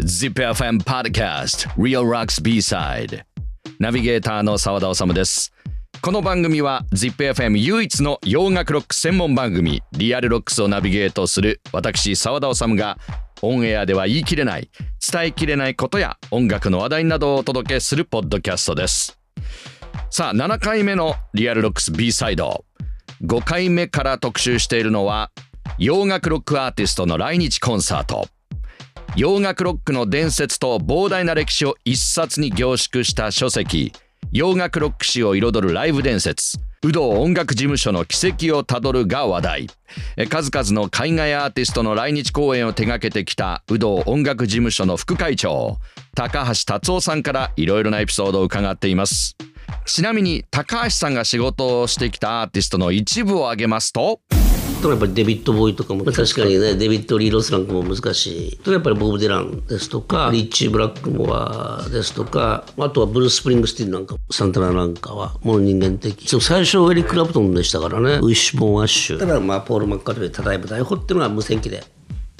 ZIPFM Podcast Real Rocks B-Side. ナビゲーターの澤田治です。この番組は ZIPFM 唯一の洋楽ロック専門番組 Real Rocks をナビゲートする私澤田治がオンエアでは言い切れない伝えきれないことや音楽の話題などをお届けするポッドキャストです。さあ7回目のリアルロックス B サイド5回目から特集しているのは洋楽ロックアーティストの来日コンサート。洋楽ロックの伝説と膨大な歴史を一冊に凝縮した書籍。洋楽ロック史を彩るライブ伝説。有働音楽事務所の軌跡をたどるが話題。数々の海外アーティストの来日公演を手掛けてきた有働音楽事務所の副会長高橋達夫さんからいろいろなエピソードを伺っています。ちなみに高橋さんが仕事をしてきたアーティストの一部を挙げますとやっぱりデビッド・ボウイとかも確かにねデビッド・リー・ロスなんかも難しいやっぱりボブ・ディランですとかリッチー・ブラックモアですとかあとはブルース・スプリングスティンなんかサンタナなんかはもう人間的。最初エリック・クラプトンでしたからね。ウィッシュ・ボーン・アッシュ。ただまあポール・マッカートニーただいま逮捕っていうのは無線機で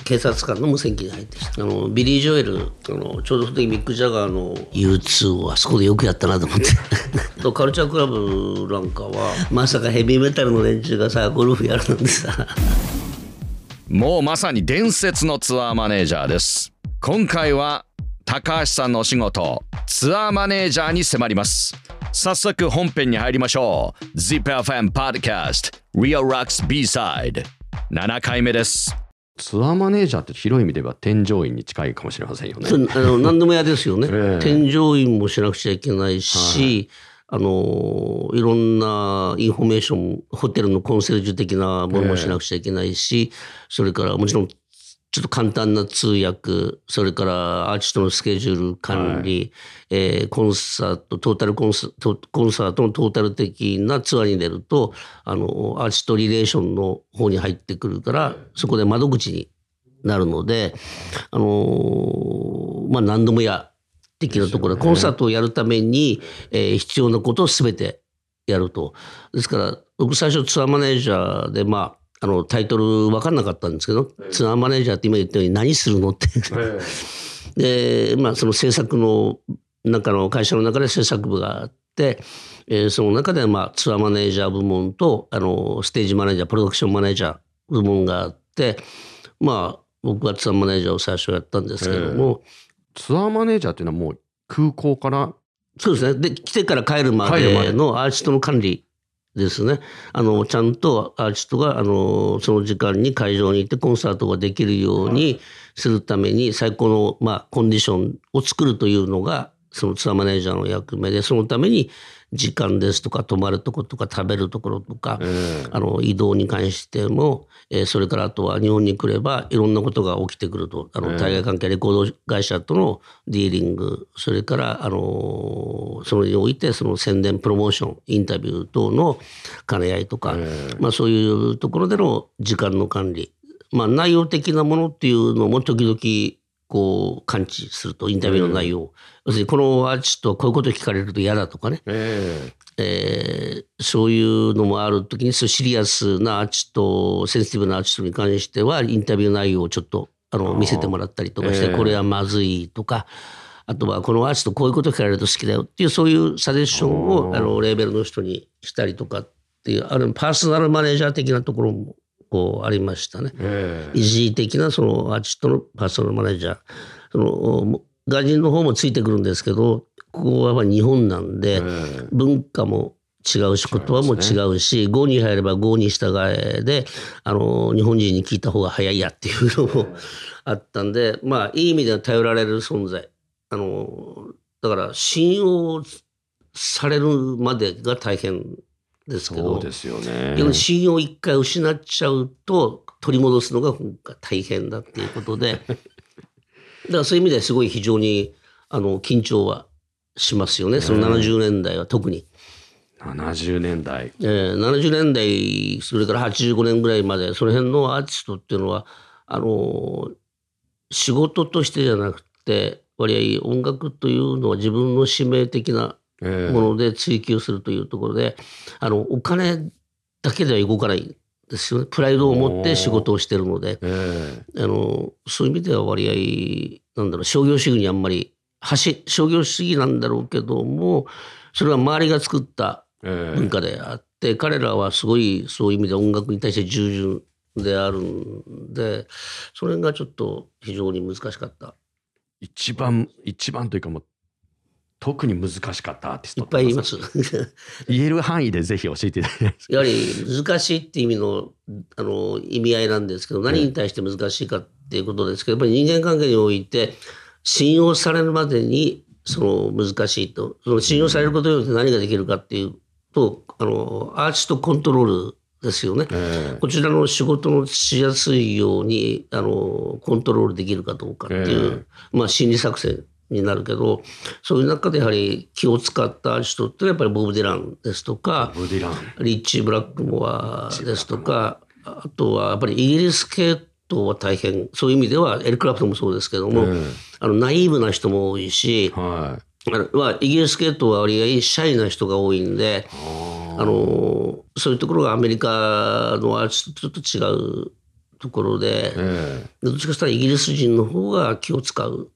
警察官の無線機に入ってきた。あのビリー・ジョエルあのちょうどその時ミック・ジャガーの U2 をあそこでよくやったなと思って。とカルチャークラブなんかはまさかヘビーメタルの連中がさゴルフやるなんてさ。もうまさに伝説のツアーマネージャーです。今回は高橋さんのお仕事ツアーマネージャーに迫ります。早速本編に入りましょう。ZIPFM Podcast Real Rocks B-Side 7回目ですツアーマネージャーって広い意味では添乗員に近いかもしれませんよね。あの 何でも嫌ですよね。えー、添乗員もしなくちゃいけないし、はい、あのいろんなインフォメーションホテルのコンセルジュ的なものもしなくちゃいけないし、えー、それからもちろんちょっと簡単な通訳、それからアーティストのスケジュール管理、はい、えー、コンサート、トータルコンサコンサートのトータル的なツアーに出ると、あの、 Artist Relation の方に入ってくるから、そこで窓口になるので、あのー、まあ何度もや的なところで、コンサートをやるために、えー、必要なことを全てやると。ですから、僕最初ツアーマネージャーで、まあ、あのタイトル分かんなかったんですけど、ツアーマネージャーって今言ったように何するのって。でまあその制作の中の会社の中で制作部があって、えー、その中でまあツアーマネージャー部門とあのステージマネージャープロダクションマネージャー部門があってまあ僕はツアーマネージャーを最初やったんですけども、ツアーマネージャーっていうのはもう空港から？そうですね。で来てから帰るまでのアーティストの管理ですね。あの、ちゃんとアーティストが、あの、その時間に会場に行ってコンサートができるようにするために、最高の、まあ、コンディションを作るというのが、そのツアーマネージャーの役目で、そのために、時間ですとか泊まるところとか食べるところとか、あの移動に関しても、えー、それからあとは日本に来ればいろんなことが起きてくると。あの対外関係レコード会社とのディーリング。それからあのそれにおいてその宣伝プロモーションインタビュー等の兼ね合いとか、まあ、そういうところでの時間の管理。まあ、内容的なものっていうのも時々こう感知するとインタビューの内容、うん、要するにこのアーティストはこういうこと聞かれると嫌だとかね、えーえー、そういうのもある時にそうシリアスなアーティストセンシティブなアーティストに関してはインタビュー内容をちょっとあの見せてもらったりとかして、これはまずいとか。あとはこのアーティストこういうこと聞かれると好きだよっていうそういうサジェッションをあのレーベルの人にしたりとかっていうあるパーソナルマネージャー的なところもこうありましたね。一時的なそのアーティストのパーソナルマネージャー。その外人の方もついてくるんですけど、ここは日本なんで、文化も違うし、言葉も違うし、5に入れば5に従えで、あの、日本人に聞いた方が早いやっていうのもあったんで、まあ、いい意味では頼られる存在。あの、だから信用されるまでが大変ですけどそうですよね。信用を一回失っちゃうと取り戻すのが大変だっていうことで だからそういう意味ではすごい非常にあの緊張はしますよね。その70年代は特に。70年代、えー、70年代それから85年ぐらいまでその辺のアーティストっていうのはあの仕事としてじゃなくて割合音楽というのは自分の使命的なもので追求するというところで、あのお金だけでは動かないですよね。プライドを持って仕事をしてるので、あのそういう意味では割合なんだろう商業主義にあんまり橋商業主義なんだろうけどもそれは周りが作った文化であって、彼らはすごいそういう意味で音楽に対して従順であるんでそれがちょっと非常に難しかった。一番一番というかもう特に難しかったアーティストいっぱいいます。言える範囲でぜひ教えていただきたいやはり難しいって意味のあの意味合いなんですけど何に対して難しいかっていうことですけど、やっぱり人間関係において信用されるまでにその難しいと。その信用されることによって何ができるかっていうとあのアーティストコントロールですよね、えー、こちらの仕事のしやすいようにあのコントロールできるかどうかっていう、えー、まあ心理作戦になるけどそういう中でやはり気を使った人ってやっぱりボブ・ディランですとかリッチー・ブラックモアですとかあとはやっぱりイギリス系統は大変そういう意味ではエル・クラプトンもそうですけども、あのナイーブな人も多いし、はい、あイギリス系統は割合シャイな人が多いんであのそういうところがアメリカのアーティストとちょっと違うところで、えー、どっちかというとイギリス人の方が気を使う。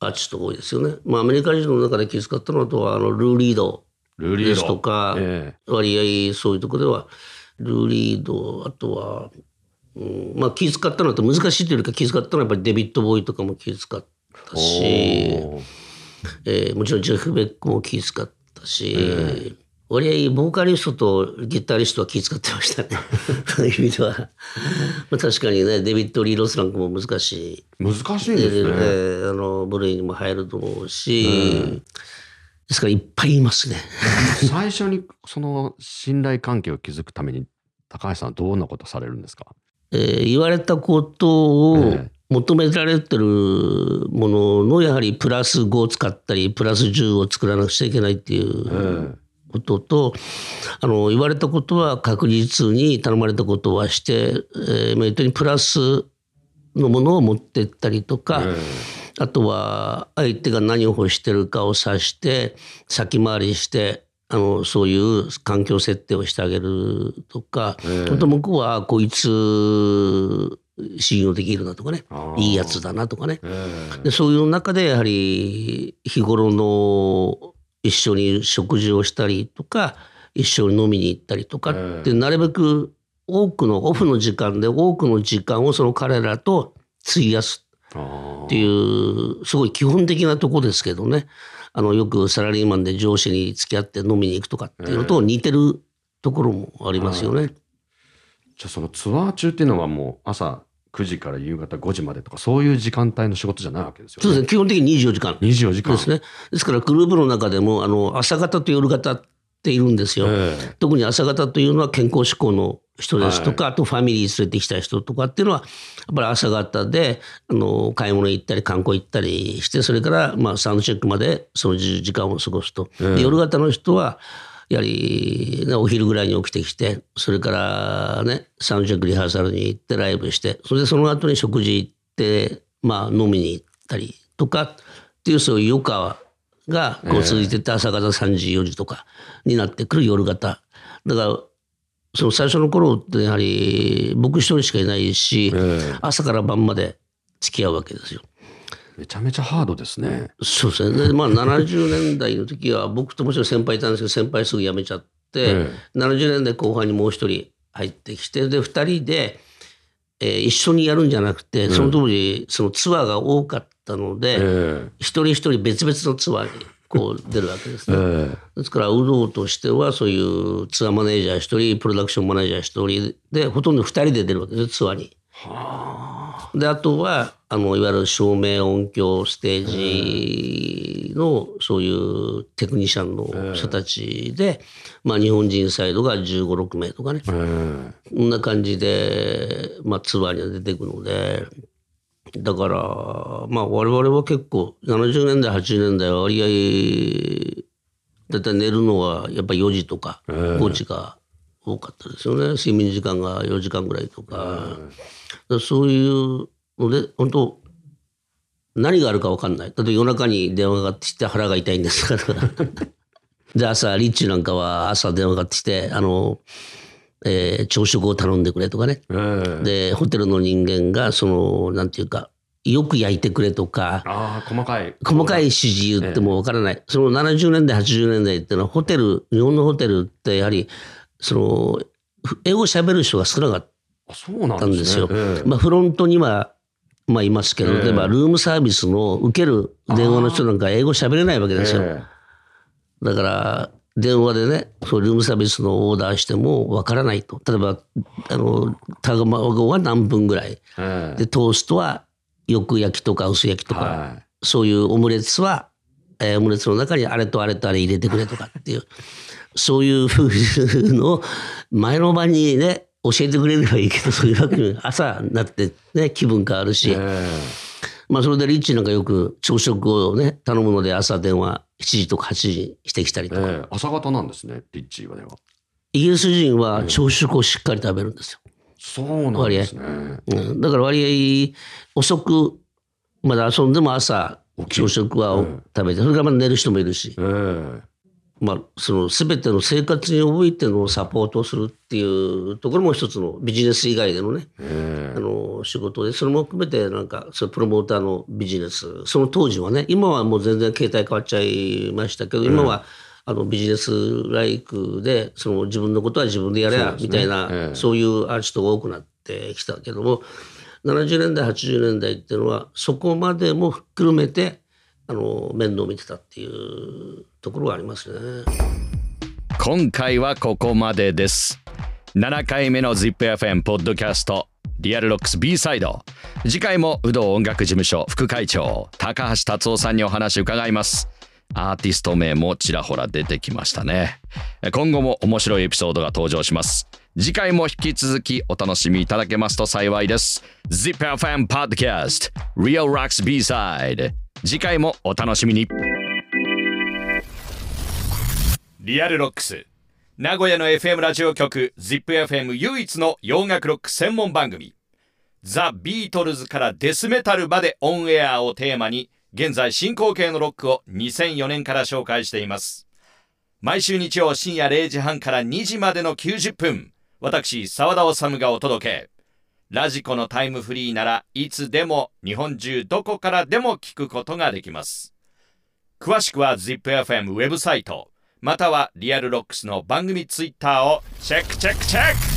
アーティストが多いですよね。まあ、アメリカ人の中で気遣ったのとはあのルー・リードですとか、えー、割合そういうところではルー・リードあとは、うん、まあ気遣ったのと難しいというよりか気遣ったのはやっぱりデビッド・ボーイとかも気遣ったし、えー、もちろんジェフ・ベックも気遣ったし、えー、割合ボーカリストとギタリストは気遣ってましたね。そういう意味では。まあ確かにね、デビッド・リー・ロスなんかも難しい。難しいんですね。あの、部類にも入ると思うし、うん、ですからいっぱいいますね。最初にその信頼関係を築くために、高橋さんはどんなことされるんですか？えー、言われたことを求められてるもののやはりプラス5を使ったりプラス10を作らなくちゃいけないっていう、えーこととあの言われたことは確実に頼まれたことはして、えー、メリットにプラスのものを持ってったりとか、あとは相手が何を欲してるかを指して先回りしてあのそういう環境設定をしてあげるとか、本当向こうはこいつ信用できるなとかねいいやつだなとかね、でそういう中でやはり日頃の一緒に食事をしたりとか一緒に飲みに行ったりとかってなるべく多くのオフの時間で多くの時間をその彼らと費やす。っていうすごい基本的なとこですけどね。あのよくサラリーマンで上司に付き合って飲みに行くとかっていうのと似てるところもありますよね。じゃあそのツアー中っていうのはもう朝9時から夕方5時までとか、そういう時間帯の仕事じゃないわけですよね。そうですね。基本的に24時間。24時間。ですね。ですからグループの中でも、あの、朝方と夜方っているんですよ。えー、特に朝方というのは健康志向の人ですとか、はい、あとファミリー連れてきた人とかっていうのは、やっぱり朝方で、あの、買い物行ったり観光行ったりして、それから、まあ、サウンドチェックまでその時間を過ごすと。えー、夜型の人は、やはり、ね、お昼ぐらいに起きてきて、それからね、サウンドチェックリハーサルに行ってライブして、それでその後に食事行って、まあ飲みに行ったりとかっていうそういう余暇がこう続いてて朝方3時4時とかになってくる夜型。だからその最初の頃ってやはり僕一人しかいないし、朝から晩まで付き合うわけですよ。めちゃめちゃハードですね。そうですね。で、まあ70年代の時は僕ともちろん先輩いたんですけど、先輩すぐ辞めちゃって、ええ、70年代後半にもう一人入ってきて、で、二人で、えー、一緒にやるんじゃなくて、その当時、そのツアーが多かったので、え、一人一人別々のツアーにこう出るわけですね。ですから、有働としてはそういうツアーマネージャー一人、プロダクションマネージャー一人で、ほとんど二人で出るわけですツアーに。であとはあのいわゆる照明音響ステージのそういうテクニシャンの人たちで、まあ、日本人サイドが1 5 6名とかね、こんな感じで、まあ、ツアーには出ていくので。だから、まあ我々は結構70年代、80年代は割合、だいたい寝るのはやっぱり4時とか5時が多かったですよね。睡眠時間が4時間ぐらいとか。そういうので本当何があるか分かんない。だって夜中に電話がかってきて腹が痛いんですから。で朝リッチなんかは朝電話がかってきてあの、えー、朝食を頼んでくれとかね。でホテルの人間がそのなんていうかよく焼いてくれとか、ああ、細かい。細かい指示言ってもわからない。その70年代、80年代っていうのはホテル、日本のホテルってやはり、その、英語喋る人が少なかったんですよ。ええまあフロントには、まあいますけど、ええ例えばルームサービスの受ける電話の人なんか英語喋れないわけですよ。えだから、電話でね、そうルームサービスのオーダーしてもわからないと。例えば、あの、卵は何分ぐらい。で、トーストはよく焼きとか薄焼きとか、はそういうオムレツは、えーオムレツの中にあれとあれとあれ入れてくれとかっていう、そういうふうのを前の晩にね、教えてくれればいいけど、そういうわけに朝になってね、気分変わるし、い。えまあそれでリッチなんかよく朝食をね、頼むので朝電話7時とか8時にしてきたりとか。えええ朝方なんですね、リッチーはでは。イギリス人は朝食をしっかり食べるんですよ。そうなんですね。うん、だから割合遅くまだ遊んでも朝朝食は食べて、それからまあ寝る人もいるし、ええまあ、その全ての生活においてのサポートをするっていうところも一つのビジネス以外でのね、えあの仕事でそれも含めてなんかそのプロモーターのビジネス。その当時はね今はもう全然形態変わっちゃいましたけど今はあのビジネスライクでその自分のことは自分でやれやみたいなええ。そういうアーティストが多くなってきたけども70年代80年代っていうのはそこまでも含めてあの面倒見てたっていうところがありますね。今回はここまでです。7回目の ZIPFM ポッドキャストリアルロックス B サイド次回もウドー音楽事務所副会長高橋達夫さんにお話伺いますアーティスト名もちらほら出てきましたね今後も面白いエピソードが登場します次回も引き続きお楽しみいただけますと幸いです。ZIPFM Podcast Real Rocks B-Side 次回もお楽しみに。 Real Rocks。名古屋の FM ラジオ局 ZIPFM 唯一の洋楽ロック専門番組。ザ・ビートルズからデスメタルまでオンエアをテーマに現在進行形のロックを2004年から紹介しています。毎週日曜深夜0時半から2時までの90分。私沢田治がお届け。ラジコのタイムフリーならいつでも日本中どこからでも聞くことができます。詳しくは ZIPFM ウェブサイトまたは Real Rocks の番組ツイッターをチェックチェックチェック。